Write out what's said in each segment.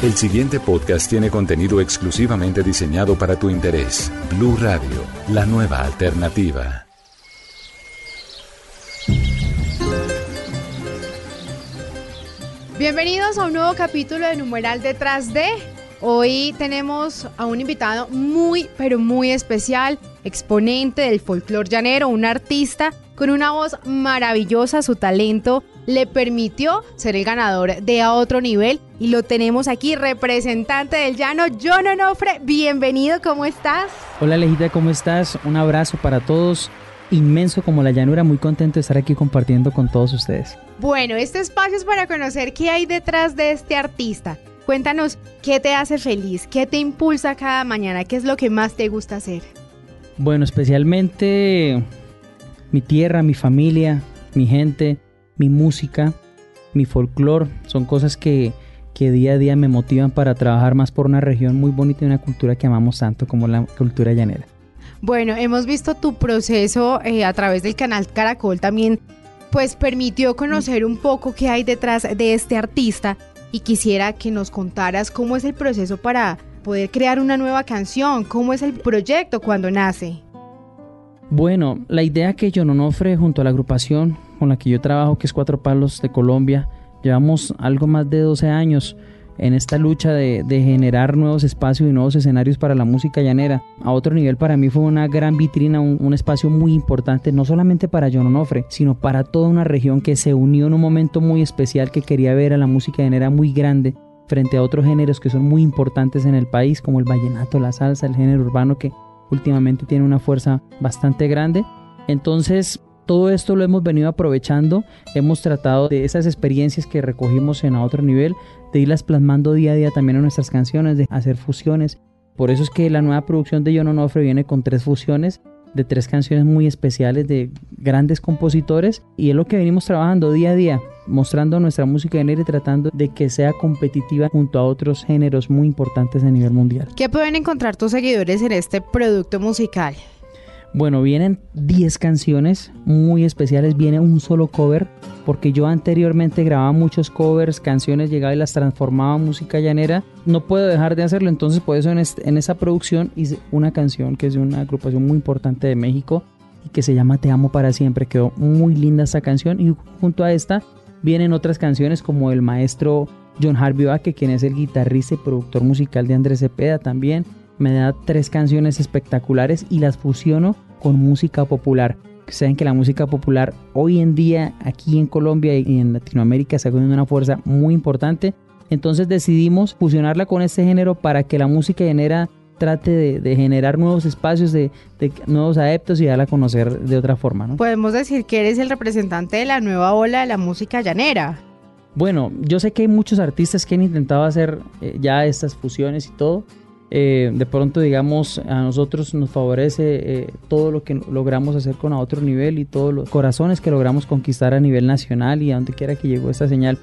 El siguiente podcast tiene contenido exclusivamente diseñado para tu interés. Blue Radio, la nueva alternativa. Bienvenidos a un nuevo capítulo de Numeral Detrás de. Hoy tenemos a un invitado muy, pero muy especial, exponente del folclore llanero, un artista con una voz maravillosa, su talento le permitió ser el ganador de a otro nivel y lo tenemos aquí, representante del llano, John Onofre, bienvenido, ¿cómo estás? Hola Lejita, ¿cómo estás? Un abrazo para todos, inmenso como la llanura, muy contento de estar aquí compartiendo con todos ustedes. Bueno, este espacio es para conocer qué hay detrás de este artista. Cuéntanos qué te hace feliz, qué te impulsa cada mañana, qué es lo que más te gusta hacer. Bueno, especialmente mi tierra, mi familia, mi gente, mi música, mi folclore, son cosas que, que día a día me motivan para trabajar más por una región muy bonita y una cultura que amamos tanto como la cultura llanera. Bueno, hemos visto tu proceso eh, a través del canal Caracol también, pues permitió conocer un poco qué hay detrás de este artista y quisiera que nos contaras cómo es el proceso para poder crear una nueva canción, cómo es el proyecto cuando nace. Bueno, la idea que John Onofre junto a la agrupación con la que yo trabajo, que es Cuatro Palos de Colombia, llevamos algo más de 12 años en esta lucha de, generar nuevos espacios y nuevos escenarios para la música llanera. A otro nivel para mí fue una gran vitrina, un, un espacio muy importante, no solamente para John Onofre, sino para toda una región que se unió en un momento muy especial que quería ver a la música llanera muy grande frente a otros géneros que son muy importantes en el país, como el vallenato, la salsa, el género urbano que últimamente tiene una fuerza bastante grande. Entonces, todo esto lo hemos venido aprovechando, hemos tratado de esas experiencias que recogimos en a otro nivel, de irlas plasmando día a día también en nuestras canciones, de hacer fusiones. Por eso es que la nueva producción de John Onofre viene con tres fusiones de tres canciones muy especiales de grandes compositores y es lo que venimos trabajando día a día, mostrando nuestra música en y tratando de que sea competitiva junto a otros géneros muy importantes a nivel mundial. ¿Qué pueden encontrar tus seguidores en este producto musical? Bueno, vienen 10 canciones muy especiales, viene un solo cover, porque yo anteriormente grababa muchos covers, canciones, llegaba y las transformaba en música llanera. No puedo dejar de hacerlo, entonces por eso en, esa producción hice una canción que es de una agrupación muy importante de México y que se llama Te amo para siempre. Quedó muy linda esta canción y junto a esta vienen otras canciones como el maestro John Harvey Baque, quien es el guitarrista y productor musical de Andrés Cepeda también me da tres canciones espectaculares y las fusiono con música popular. Saben que la música popular hoy en día aquí en Colombia y en Latinoamérica está cogiendo una fuerza muy importante. Entonces decidimos fusionarla con este género para que la música llanera trate de, de, generar nuevos espacios, de, de, nuevos adeptos y darla a conocer de otra forma. ¿no? Podemos decir que eres el representante de la nueva ola de la música llanera. Bueno, yo sé que hay muchos artistas que han intentado hacer eh, ya estas fusiones y todo, eh, de pronto, digamos, a nosotros nos favorece eh, todo lo que logramos hacer con a otro nivel y todos los corazones que logramos conquistar a nivel nacional y a donde quiera que llegó esta señal,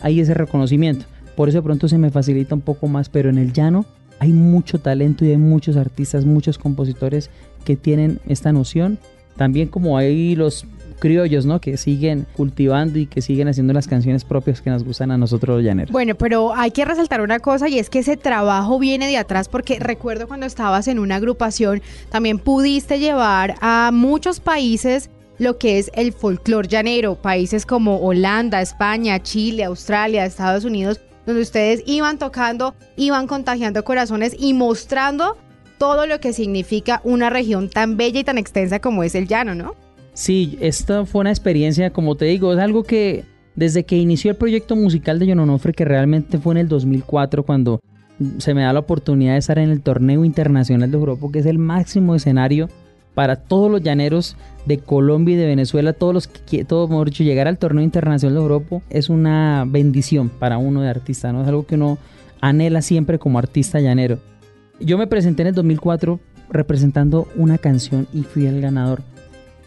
hay ese reconocimiento. Por eso de pronto se me facilita un poco más, pero en el llano hay mucho talento y hay muchos artistas, muchos compositores que tienen esta noción. También como hay los criollos, ¿no? Que siguen cultivando y que siguen haciendo las canciones propias que nos gustan a nosotros los llaneros. Bueno, pero hay que resaltar una cosa y es que ese trabajo viene de atrás porque recuerdo cuando estabas en una agrupación, también pudiste llevar a muchos países lo que es el folclore llanero, países como Holanda, España, Chile, Australia, Estados Unidos, donde ustedes iban tocando, iban contagiando corazones y mostrando todo lo que significa una región tan bella y tan extensa como es el llano, ¿no? Sí, esta fue una experiencia, como te digo, es algo que desde que inició el proyecto musical de John Onofre, que realmente fue en el 2004 cuando se me da la oportunidad de estar en el torneo internacional de Europa, que es el máximo escenario para todos los llaneros de Colombia y de Venezuela, todos los que todo mejor dicho, llegar al torneo internacional de Europa es una bendición para uno de artista, ¿no? Es algo que uno anhela siempre como artista llanero. Yo me presenté en el 2004 representando una canción y fui el ganador.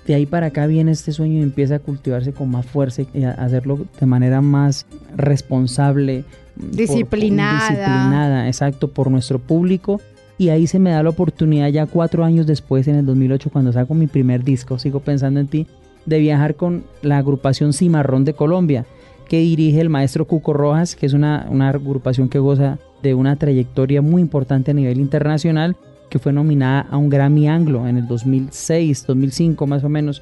De ahí para acá viene este sueño y empieza a cultivarse con más fuerza y a hacerlo de manera más responsable, disciplinada. disciplinada, exacto, por nuestro público. Y ahí se me da la oportunidad ya cuatro años después, en el 2008, cuando saco mi primer disco, sigo pensando en ti, de viajar con la agrupación Cimarrón de Colombia, que dirige el maestro Cuco Rojas, que es una, una agrupación que goza de una trayectoria muy importante a nivel internacional que fue nominada a un Grammy Anglo en el 2006, 2005 más o menos.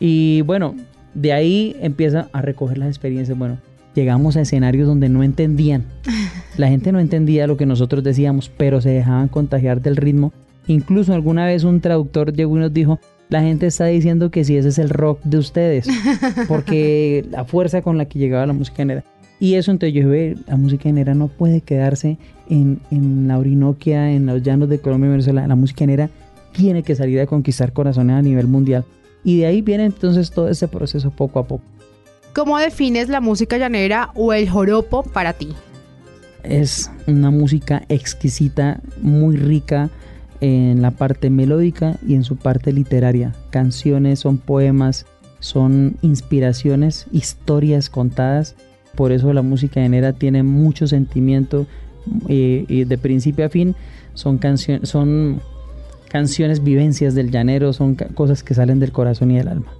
Y bueno, de ahí empieza a recoger las experiencias. Bueno, llegamos a escenarios donde no entendían. La gente no entendía lo que nosotros decíamos, pero se dejaban contagiar del ritmo. Incluso alguna vez un traductor llegó y nos dijo, la gente está diciendo que si ese es el rock de ustedes, porque la fuerza con la que llegaba la música genera. Y eso entonces yo dije, la música genera no puede quedarse en, en la Orinoquia, en los llanos de Colombia y Venezuela. La música genera tiene que salir a conquistar corazones a nivel mundial. Y de ahí viene entonces todo ese proceso poco a poco. ¿Cómo defines la música llanera o el joropo para ti? Es una música exquisita, muy rica en la parte melódica y en su parte literaria. Canciones, son poemas, son inspiraciones, historias contadas por eso la música llanera tiene mucho sentimiento eh, y de principio a fin son, canciones son canciones, vivencias del llanero, son cosas que salen del corazón y del alma.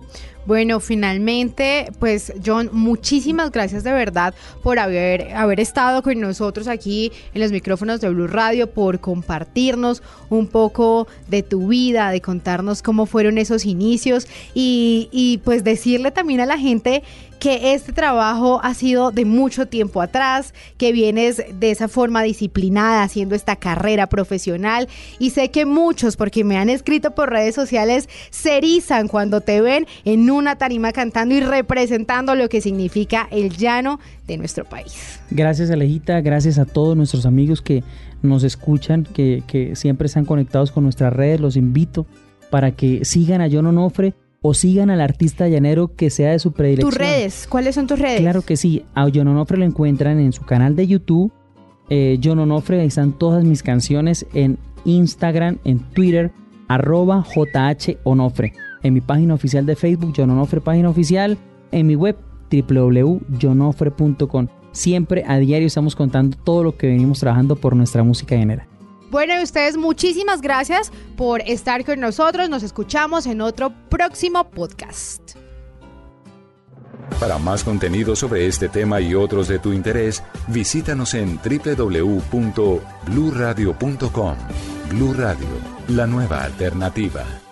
Bueno, finalmente, pues John, muchísimas gracias de verdad por haber, haber estado con nosotros aquí en los micrófonos de Blue Radio, por compartirnos un poco de tu vida, de contarnos cómo fueron esos inicios y, y pues decirle también a la gente que este trabajo ha sido de mucho tiempo atrás, que vienes de esa forma disciplinada haciendo esta carrera profesional. Y sé que muchos, porque me han escrito por redes sociales, se erizan cuando te ven en una tarima cantando y representando lo que significa el llano de nuestro país. Gracias Alejita, gracias a todos nuestros amigos que nos escuchan, que, que siempre están conectados con nuestras redes, los invito para que sigan a John Onofre o sigan al artista llanero que sea de su predilección. ¿Tus redes? ¿Cuáles son tus redes? Claro que sí. A John Onofre lo encuentran en su canal de YouTube. Eh, John Onofre, ahí están todas mis canciones en Instagram, en Twitter, arroba JH Onofre. En mi página oficial de Facebook, John Onofre, página oficial. En mi web, www.jonofre.com. Siempre a diario estamos contando todo lo que venimos trabajando por nuestra música llanera. Bueno, y ustedes muchísimas gracias por estar con nosotros. Nos escuchamos en otro próximo podcast. Para más contenido sobre este tema y otros de tu interés, visítanos en www.bluradio.com. Blu Radio, la nueva alternativa.